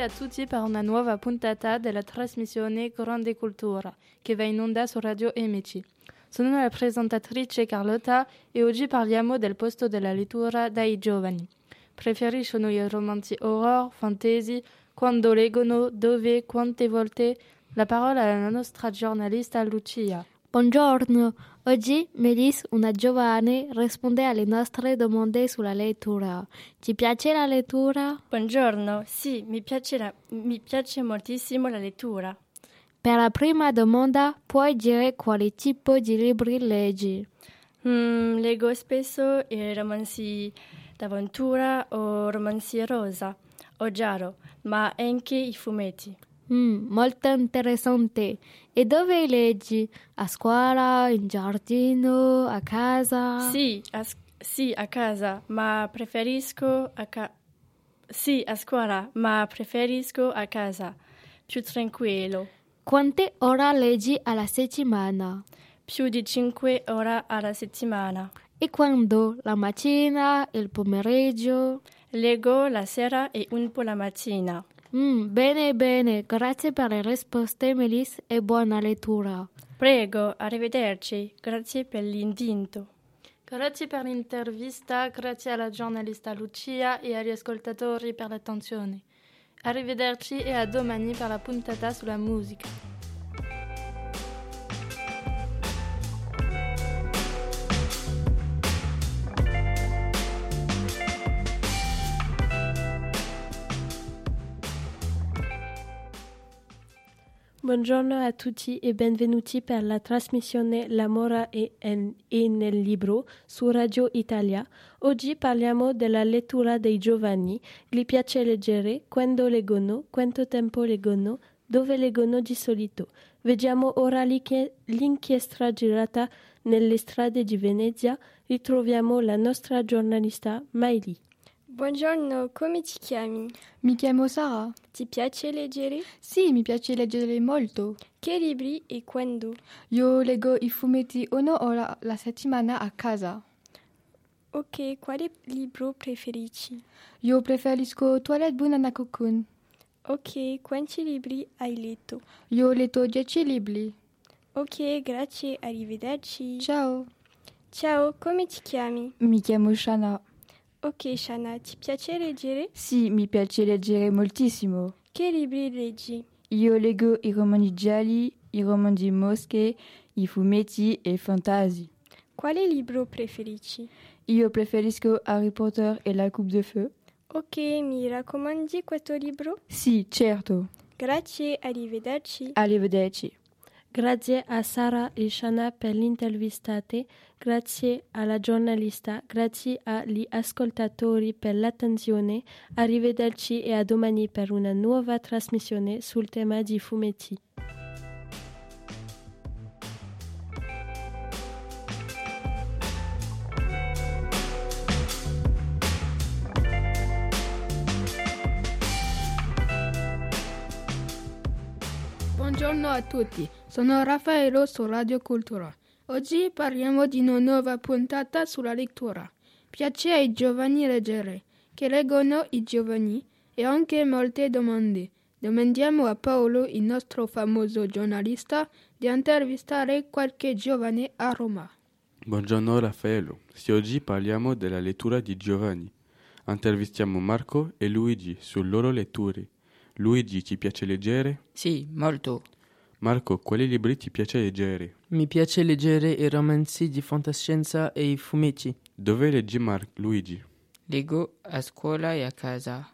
A tutti per una nuova puntata della trasmissione Grande Cultura che va in onda su Radio MC. Sono la presentatrice Carlotta e oggi parliamo del posto della lettura dai giovani. Preferiscono i romanzi horror, fantasy, quando leggono, dove, quante volte? La parola alla nostra giornalista Lucia. Buongiorno, oggi Melis, una giovane, risponde alle nostre domande sulla lettura. Ti piace la lettura? Buongiorno, sì, mi piace, la- mi piace moltissimo la lettura. Per la prima domanda, puoi dire quale tipo di libri leggi? Mm, leggo spesso i romanzi d'avventura o romanzi rosa o giallo, ma anche i fumetti. Mm, molto interessante. E dove leggi? A scuola, in giardino, a casa? Sì, a, sì, a casa, ma preferisco a ca- Sì, a scuola, ma preferisco a casa. Più tranquillo. Quante ore leggi alla settimana? Più di 5 ore alla settimana. E quando? La mattina, il pomeriggio? Leggo la sera e un po' la mattina. Mm, bene, bene. Grazie per le risposte, Melis, e buona lettura. Prego, arrivederci. Grazie per l'invito. Grazie per l'intervista, grazie alla giornalista Lucia e agli ascoltatori per l'attenzione. Arrivederci e a domani per la puntata sulla musica. Buongiorno a tutti e benvenuti per la trasmissione L'amore è, è nel libro su Radio Italia. Oggi parliamo della lettura dei giovani. Gli piace leggere, quando leggono, quanto tempo leggono, dove leggono di solito. Vediamo ora l'inchie- l'inchiesta girata nelle strade di Venezia. Ritroviamo la nostra giornalista Miley. Buongiorno, come ti chiami? Mi chiamo Sara. Ti piace leggere? Sì, mi piace leggere molto. Che libri e quando? Io leggo i fumetti una ora la settimana a casa. Ok, quale libro preferisci? Io preferisco Toilette Banana Cocoon. Ok, quanti libri hai letto? Io ho letto 10 libri. Ok, grazie, arrivederci. Ciao. Ciao, come ti chiami? Mi chiamo Shana. Ok, Shana, ti piace leggere? Sì, mi piace leggere moltissimo. Che libri leggi? Io leggo i romanzi gialli, i romanzi mosche, i fumetti e fantasy. Quale libro preferisci? Io preferisco Harry Potter e la Coupe de Feu. Ok, mi raccomandi questo libro? Sì, certo. Grazie, arrivederci. Arrivederci. Grazie a Sara e Shana per l'intervistate, grazie alla giornalista, grazie agli ascoltatori per l'attenzione. Arrivederci e a domani per una nuova trasmissione sul tema di fumetti. Buongiorno a tutti, sono Raffaello su Radio Cultura. Oggi parliamo di una nuova puntata sulla lettura. Piace ai giovani leggere, che leggono i giovani e anche molte domande. Domandiamo a Paolo, il nostro famoso giornalista, di intervistare qualche giovane a Roma. Buongiorno Raffaello, sì, oggi parliamo della lettura di giovani. Intervistiamo Marco e Luigi sulle loro letture. Luigi, ti piace leggere? Sì, molto. Marco, quali libri ti piace leggere? Mi piace leggere i romanzi di fantascienza e i fumetti. Dove leggi Mar- Luigi? Leggo a scuola e a casa.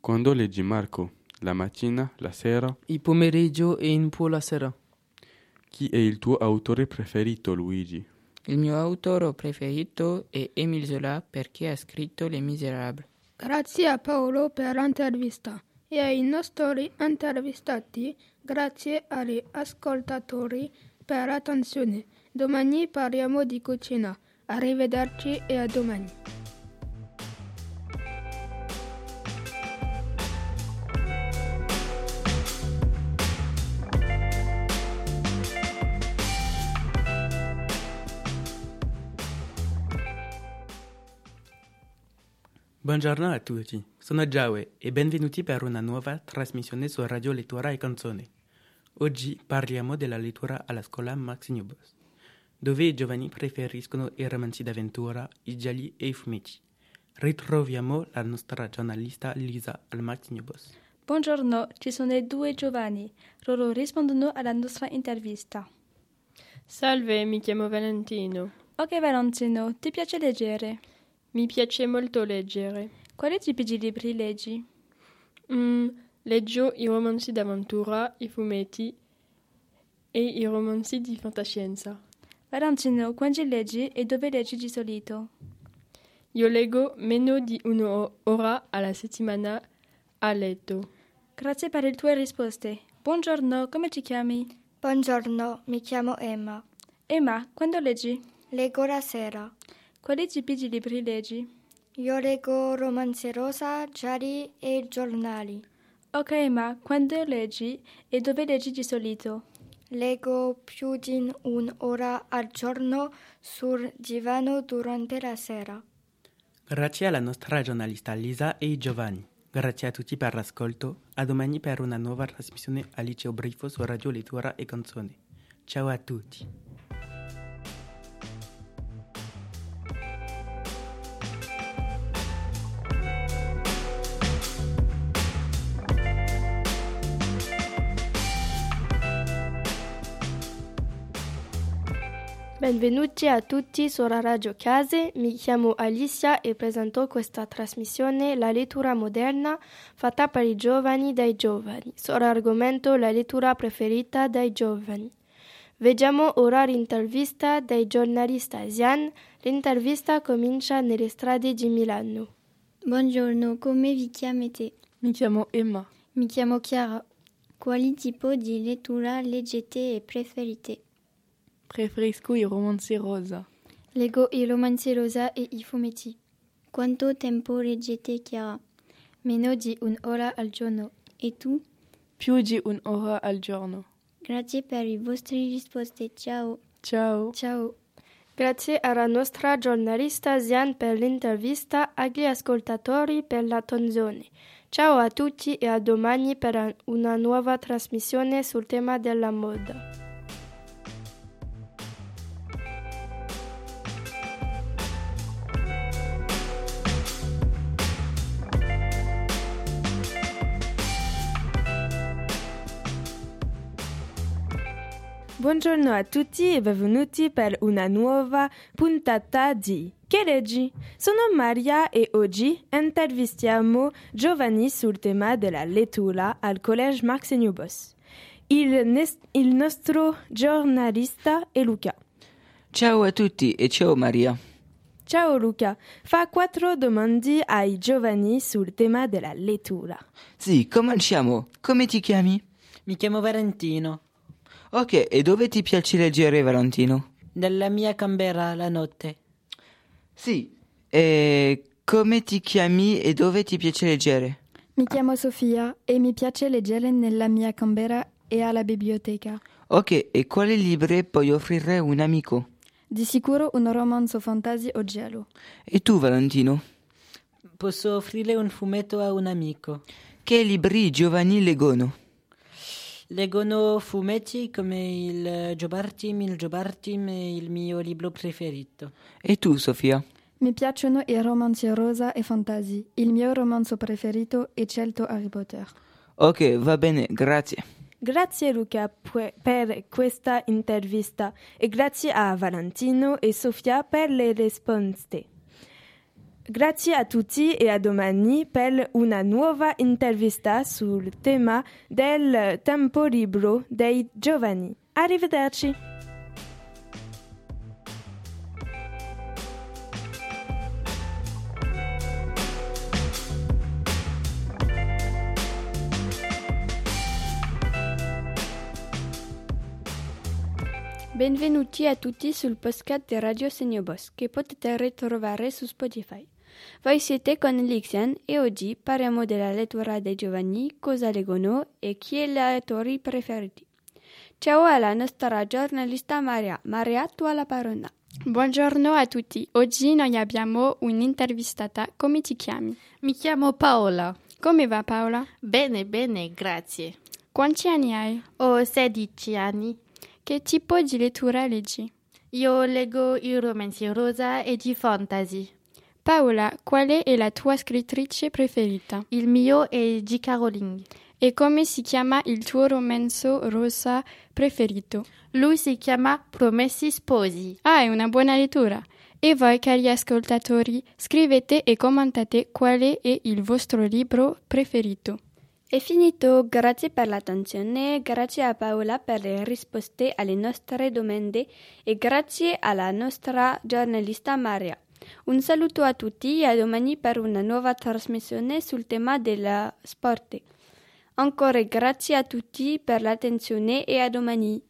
Quando leggi Marco? La mattina, la sera? Il pomeriggio e un po' la sera. Chi è il tuo autore preferito, Luigi? Il mio autore preferito è Émile Zola perché ha scritto Les Misérables. Grazie a Paolo per l'intervista e ai nostri intervistati, grazie agli ascoltatori per l'attenzione. Domani parliamo di cucina. Arrivederci e a domani. Buongiorno a tutti, sono Giaue e benvenuti per una nuova trasmissione su Radio Lettura e Canzone. Oggi parliamo della lettura alla scuola Max Newbus, dove i giovani preferiscono i romanzi d'avventura, i gialli e i fumetti. Ritroviamo la nostra giornalista Lisa al Max Newbus. Buongiorno, ci sono due giovani. Loro rispondono alla nostra intervista. Salve, mi chiamo Valentino. Ok Valentino, ti piace leggere? Mi piace molto leggere. Quali tipi di libri leggi? Mm, leggo i romanzi d'avventura, i fumetti e i romanzi di fantascienza. Valentino, quanti leggi e dove leggi di solito? Io leggo meno di un'ora alla settimana a letto. Grazie per le tue risposte. Buongiorno, come ti chiami? Buongiorno, mi chiamo Emma. Emma, quando leggi? Leggo la sera. Quali tipi di libri leggi? Io leggo romanzi rosa, gialli e giornali. Ok, Emma, quando leggi e dove leggi di solito? Leggo più di un'ora al giorno sul divano durante la sera. Grazie alla nostra giornalista Lisa e i giovani. Grazie a tutti per l'ascolto. A domani per una nuova trasmissione al Liceo Brifo su Radio Lettura e Canzone. Ciao a tutti. Benvenuti a tutti sulla Radio Case, mi chiamo Alicia e presento questa trasmissione La lettura moderna fatta per i giovani dai giovani, sull'argomento la lettura preferita dai giovani. Vediamo ora l'intervista del giornalista Zian, l'intervista comincia nelle strade di Milano. Buongiorno, come vi chiamate? Mi chiamo Emma. Mi chiamo Chiara. Quali tipo di lettura leggete e preferite? Preferisco i romanzi rosa. Leggo i romanzi rosa e i fumetti. Quanto tempo leggete, Chiara? Meno di un'ora al giorno. E tu? Più di un'ora al giorno. Grazie per le vostre risposte. Ciao. Ciao. Ciao. Grazie alla nostra giornalista Zian per l'intervista, agli ascoltatori per l'attenzione. Ciao a tutti e a domani per una nuova trasmissione sul tema della moda. Buongiorno a tutti e benvenuti per una nuova puntata di Che leggi? Sono Maria e oggi intervistiamo giovani sul tema della lettura al Collège Max Newbos. Il, il nostro giornalista è Luca. Ciao a tutti e ciao Maria. Ciao Luca, fa quattro domande ai giovani sul tema della lettura. Sì, cominciamo. Come ti chiami? Mi chiamo Valentino. Ok, e dove ti piace leggere, Valentino? Nella mia camera la notte. Sì, e come ti chiami e dove ti piace leggere? Mi chiamo Sofia e mi piace leggere nella mia camera e alla biblioteca. Ok, e quali libri puoi offrire a un amico? Di sicuro un romanzo fantasy o giallo. E tu, Valentino? Posso offrire un fumetto a un amico. Che libri i giovani leggono? Leggono fumetti come il Jobartim, il Jobartim è il mio libro preferito. E tu, Sofia? Mi piacciono i romanzi rosa e fantasy. Il mio romanzo preferito è scelto Harry Potter. Ok, va bene, grazie. Grazie Luca per questa intervista e grazie a Valentino e Sofia per le risposte. Grazie a tutti e a domani per una nuova intervista sul tema del tempo libero dei giovani. Arrivederci. Benvenuti a tutti sul podcast di Radio Segno Boss che potete ritrovare su Spotify. Voi siete con Lixian e oggi parliamo della lettura dei giovani, cosa leggono e chi è i lettori preferiti. Ciao alla nostra giornalista Maria. Maria, tu hai la parola. Buongiorno a tutti. Oggi noi abbiamo un'intervistata. Come ti chiami? Mi chiamo Paola. Come va Paola? Bene, bene, grazie. Quanti anni hai? Ho 16 anni. Che tipo di lettura leggi? Io leggo i romanzi rosa e di fantasy. Paola, quale è la tua scrittrice preferita? Il mio è J.K. Rowling. E come si chiama il tuo romanzo rosa preferito? Lui si chiama Promessi Sposi. Ah, è una buona lettura. E voi, cari ascoltatori, scrivete e commentate quale è il vostro libro preferito. È finito, grazie per l'attenzione, grazie a Paola per le risposte alle nostre domande e grazie alla nostra giornalista Maria. Un saluto a tutti e a domani per una nuova trasmissione sul tema della sport. Ancora grazie a tutti per l'attenzione e a domani.